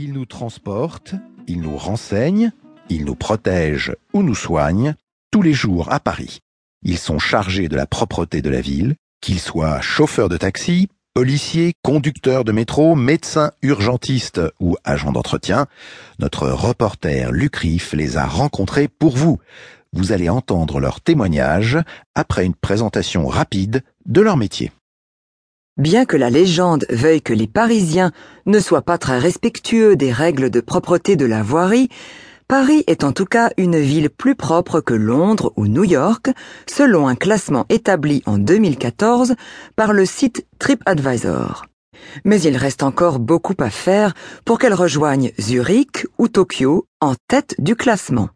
Ils nous transportent, ils nous renseignent, ils nous protègent ou nous soignent tous les jours à Paris. Ils sont chargés de la propreté de la ville, qu'ils soient chauffeurs de taxi, policiers, conducteurs de métro, médecins urgentistes ou agents d'entretien. Notre reporter Luc Riff les a rencontrés pour vous. Vous allez entendre leurs témoignages après une présentation rapide de leur métier. Bien que la légende veuille que les Parisiens ne soient pas très respectueux des règles de propreté de la voirie, Paris est en tout cas une ville plus propre que Londres ou New York, selon un classement établi en 2014 par le site TripAdvisor. Mais il reste encore beaucoup à faire pour qu'elle rejoigne Zurich ou Tokyo en tête du classement.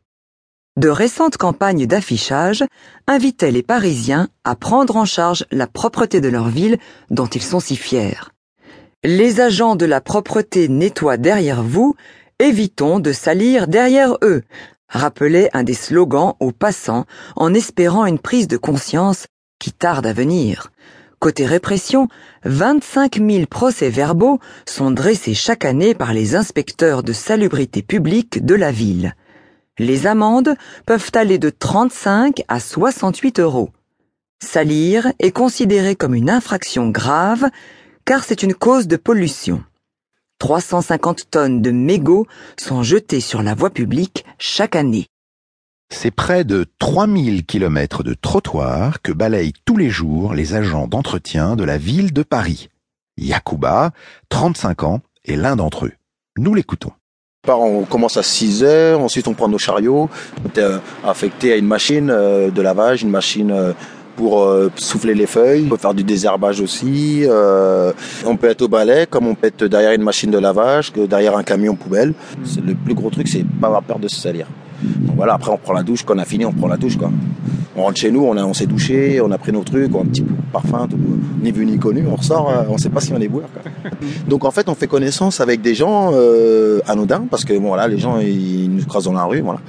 De récentes campagnes d'affichage invitaient les Parisiens à prendre en charge la propreté de leur ville dont ils sont si fiers. Les agents de la propreté nettoient derrière vous, évitons de salir derrière eux, rappelait un des slogans aux passants en espérant une prise de conscience qui tarde à venir. Côté répression, 25 000 procès-verbaux sont dressés chaque année par les inspecteurs de salubrité publique de la ville. Les amendes peuvent aller de 35 à 68 euros. Salir est considéré comme une infraction grave car c'est une cause de pollution. 350 tonnes de mégots sont jetées sur la voie publique chaque année. C'est près de 3000 kilomètres de trottoirs que balayent tous les jours les agents d'entretien de la ville de Paris. Yacouba, 35 ans, est l'un d'entre eux. Nous l'écoutons. On commence à 6 heures, ensuite on prend nos chariots, on est affecté à une machine euh, de lavage, une machine euh, pour euh, souffler les feuilles. On peut faire du désherbage aussi. on peut être au balai, comme on peut être derrière une machine de lavage, derrière un camion poubelle. Le plus gros truc, c'est pas avoir peur de se salir. Voilà, après on prend la douche, quand on a fini, on prend la douche quoi. On rentre chez nous, on, a, on s'est douché, on a pris nos trucs, un petit parfum, tout, ni vu ni connu, on ressort, euh, on sait pas si on est boueur. Donc en fait, on fait connaissance avec des gens euh, anodins parce que bon voilà, les gens ils nous croisent dans la rue, voilà.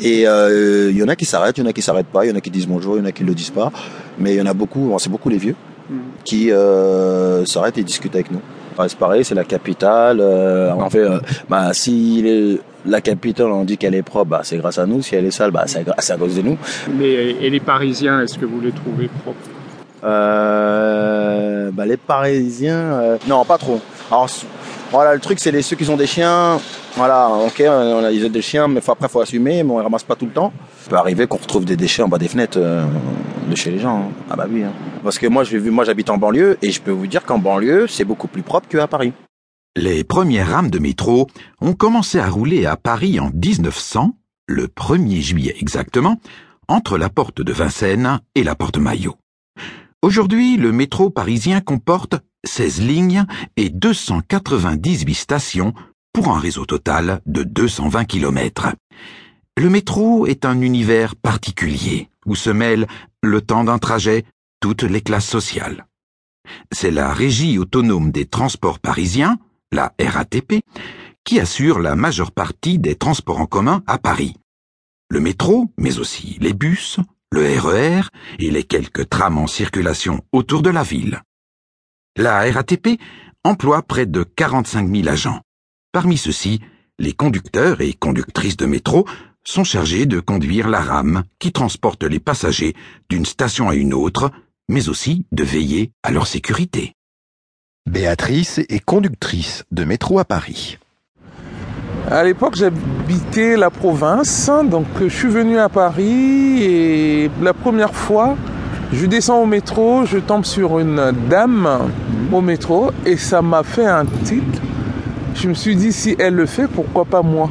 Et il euh, y en a qui s'arrêtent, il y en a qui s'arrêtent pas, il y en a qui disent bonjour, il y en a qui le disent pas, mais il y en a beaucoup, bon, c'est beaucoup les vieux mm. qui s'arrêtent et discutent avec nous. C'est pareil, c'est la capitale. en fait, bah, si la capitale, on dit qu'elle est propre, bah, c'est grâce à nous. Si elle est sale, bah, c'est à cause de nous. Mais, et les Parisiens, est-ce que vous les trouvez propres? Euh, bah, Les Parisiens, euh, non, pas trop. Alors, voilà, le truc, c'est les, ceux qui ont des chiens. Voilà, ok, on a, ils ont des chiens, mais faut, après, faut assumer, mais on ramasse pas tout le temps. Ça peut arriver qu'on retrouve des déchets en bas des fenêtres euh, de chez les gens. Hein. Ah bah oui. Hein. Parce que moi, vu, moi, j'habite en banlieue, et je peux vous dire qu'en banlieue, c'est beaucoup plus propre qu'à Paris. Les premières rames de métro ont commencé à rouler à Paris en 1900, le 1er juillet exactement, entre la porte de Vincennes et la porte Maillot. Aujourd'hui, le métro parisien comporte 16 lignes et 298 stations pour un réseau total de 220 km. Le métro est un univers particulier où se mêlent le temps d'un trajet, toutes les classes sociales. C'est la régie autonome des transports parisiens, la RATP, qui assure la majeure partie des transports en commun à Paris. Le métro, mais aussi les bus, le RER e et les quelques trams en circulation autour de la ville. La RATP emploie près de 45 000 agents. Parmi ceux-ci, les conducteurs et conductrices de métro sont chargés de conduire la rame qui transporte les passagers d'une station à une autre, mais aussi de veiller à leur sécurité. Béatrice est conductrice de métro à Paris. À l'époque, j'habitais la province, donc je suis venu à Paris et la première fois, je descends au métro, je tombe sur une dame au métro et ça m'a fait un tic. Je me suis dit, si elle le fait, pourquoi pas moi?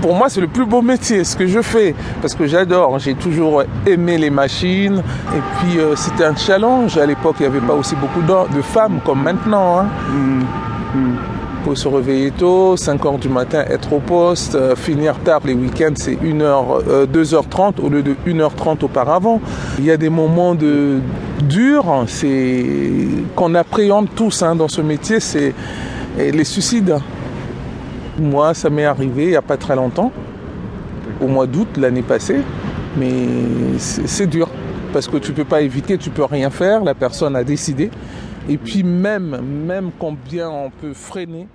Pour moi, c'est le plus beau métier, ce que je fais, parce que j'adore. J'ai toujours aimé les machines. Et puis, euh, c'était un challenge. À l'époque, il n'y avait pas aussi beaucoup de femmes comme maintenant. Hein. Faut se réveiller tôt, 5 heures du matin, être au poste, euh, finir tard les week-ends, c'est 1h, 2h30 euh, au lieu de 1h30 auparavant. Il y a des moments de durs, c'est qu'on appréhende tous hein, dans ce métier, c'est les suicides. Moi, ça m'est arrivé il n'y a pas très longtemps, au mois d'août l'année passée, mais c'est dur parce que tu ne peux pas éviter, tu ne peux rien faire, la personne a décidé. Et puis même, même combien on peut freiner,